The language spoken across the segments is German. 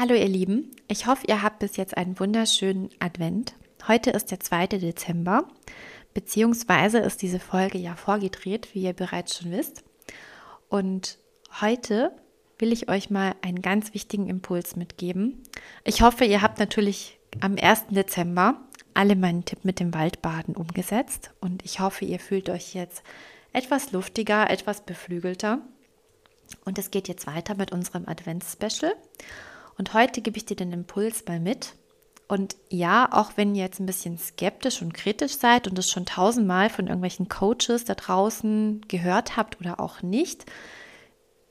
Hallo ihr Lieben, ich hoffe, ihr habt bis jetzt einen wunderschönen Advent. Heute ist der 2. Dezember, beziehungsweise ist diese Folge ja vorgedreht, wie ihr bereits schon wisst. Und heute will ich euch mal einen ganz wichtigen Impuls mitgeben. Ich hoffe, ihr habt natürlich am 1. Dezember alle meinen Tipp mit dem Waldbaden umgesetzt und ich hoffe, ihr fühlt euch jetzt etwas luftiger, etwas beflügelter. Und es geht jetzt weiter mit unserem Advents-Special. Und heute gebe ich dir den Impuls mal mit. Und ja, auch wenn ihr jetzt ein bisschen skeptisch und kritisch seid und es schon tausendmal von irgendwelchen Coaches da draußen gehört habt oder auch nicht,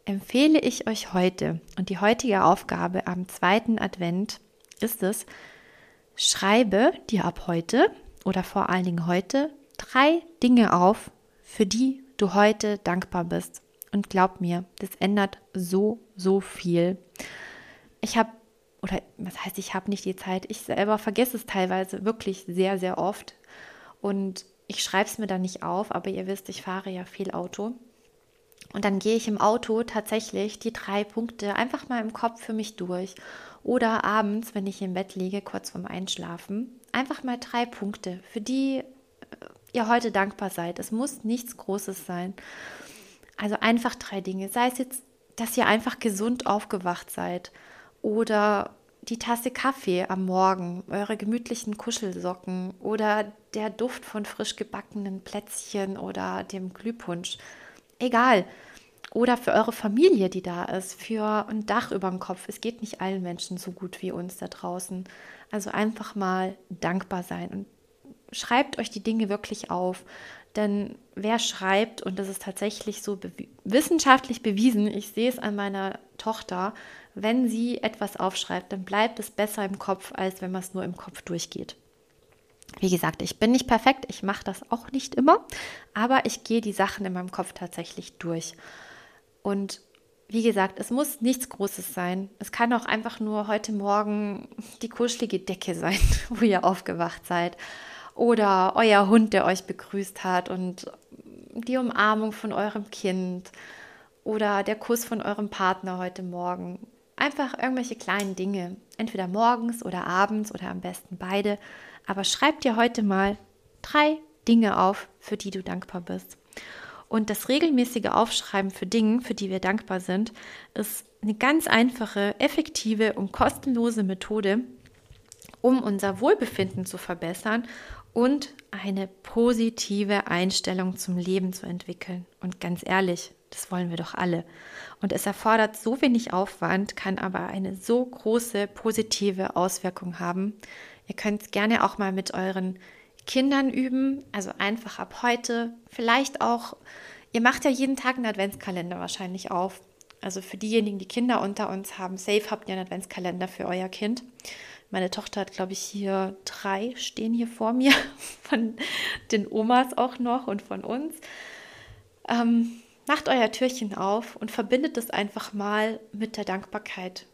empfehle ich euch heute und die heutige Aufgabe am zweiten Advent ist es, schreibe dir ab heute oder vor allen Dingen heute drei Dinge auf, für die du heute dankbar bist. Und glaub mir, das ändert so, so viel. Ich habe, oder was heißt, ich habe nicht die Zeit, ich selber vergesse es teilweise wirklich sehr, sehr oft. Und ich schreibe es mir dann nicht auf, aber ihr wisst, ich fahre ja viel Auto. Und dann gehe ich im Auto tatsächlich die drei Punkte einfach mal im Kopf für mich durch. Oder abends, wenn ich im Bett liege, kurz vorm Einschlafen, einfach mal drei Punkte, für die äh, ihr heute dankbar seid. Es muss nichts Großes sein. Also einfach drei Dinge. Sei es jetzt, dass ihr einfach gesund aufgewacht seid oder die Tasse Kaffee am Morgen, eure gemütlichen Kuschelsocken oder der Duft von frisch gebackenen Plätzchen oder dem Glühpunsch. Egal. Oder für eure Familie, die da ist, für ein Dach über dem Kopf. Es geht nicht allen Menschen so gut wie uns da draußen. Also einfach mal dankbar sein und schreibt euch die Dinge wirklich auf. Denn wer schreibt, und das ist tatsächlich so bew wissenschaftlich bewiesen, ich sehe es an meiner Tochter, wenn sie etwas aufschreibt, dann bleibt es besser im Kopf, als wenn man es nur im Kopf durchgeht. Wie gesagt, ich bin nicht perfekt, ich mache das auch nicht immer, aber ich gehe die Sachen in meinem Kopf tatsächlich durch. Und wie gesagt, es muss nichts Großes sein. Es kann auch einfach nur heute Morgen die kuschelige Decke sein, wo ihr aufgewacht seid. Oder euer Hund, der euch begrüßt hat und die Umarmung von eurem Kind oder der Kuss von eurem Partner heute Morgen. Einfach irgendwelche kleinen Dinge, entweder morgens oder abends oder am besten beide. Aber schreib dir heute mal drei Dinge auf, für die du dankbar bist. Und das regelmäßige Aufschreiben für Dinge, für die wir dankbar sind, ist eine ganz einfache, effektive und kostenlose Methode, um unser Wohlbefinden zu verbessern und eine positive Einstellung zum Leben zu entwickeln. Und ganz ehrlich, das wollen wir doch alle. Und es erfordert so wenig Aufwand, kann aber eine so große positive Auswirkung haben. Ihr könnt es gerne auch mal mit euren Kindern üben, also einfach ab heute. Vielleicht auch, ihr macht ja jeden Tag einen Adventskalender wahrscheinlich auf. Also für diejenigen, die Kinder unter uns haben, safe habt ihr einen Adventskalender für euer Kind. Meine Tochter hat, glaube ich, hier drei stehen hier vor mir, von den Omas auch noch und von uns. Ähm, macht euer Türchen auf und verbindet es einfach mal mit der Dankbarkeit.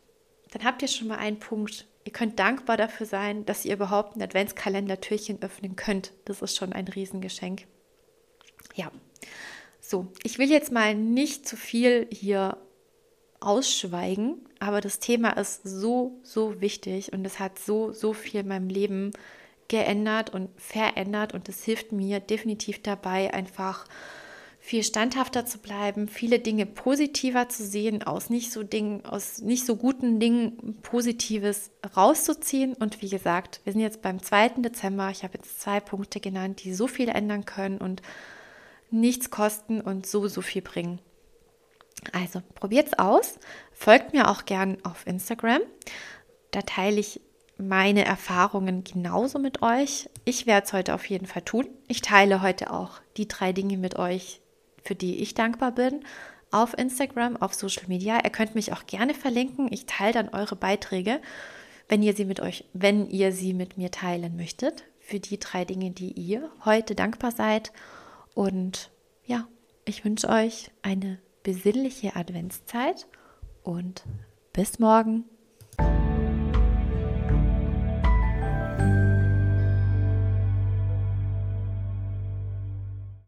Dann habt ihr schon mal einen Punkt. Ihr könnt dankbar dafür sein, dass ihr überhaupt ein Adventskalender-Türchen öffnen könnt. Das ist schon ein Riesengeschenk. Ja, so, ich will jetzt mal nicht zu viel hier ausschweigen, aber das Thema ist so, so wichtig und es hat so, so viel in meinem Leben geändert und verändert und es hilft mir definitiv dabei, einfach viel standhafter zu bleiben, viele Dinge positiver zu sehen, aus nicht so Dingen, aus nicht so guten Dingen Positives rauszuziehen. Und wie gesagt, wir sind jetzt beim 2. Dezember. Ich habe jetzt zwei Punkte genannt, die so viel ändern können und nichts kosten und so, so viel bringen. Also probiert es aus. Folgt mir auch gern auf Instagram. Da teile ich meine Erfahrungen genauso mit euch. Ich werde es heute auf jeden Fall tun. Ich teile heute auch die drei Dinge mit euch, für die ich dankbar bin, auf Instagram, auf Social Media. Ihr könnt mich auch gerne verlinken. Ich teile dann eure Beiträge, wenn ihr sie mit euch, wenn ihr sie mit mir teilen möchtet, für die drei Dinge, die ihr heute dankbar seid. Und ja, ich wünsche euch eine besinnliche Adventszeit und bis morgen.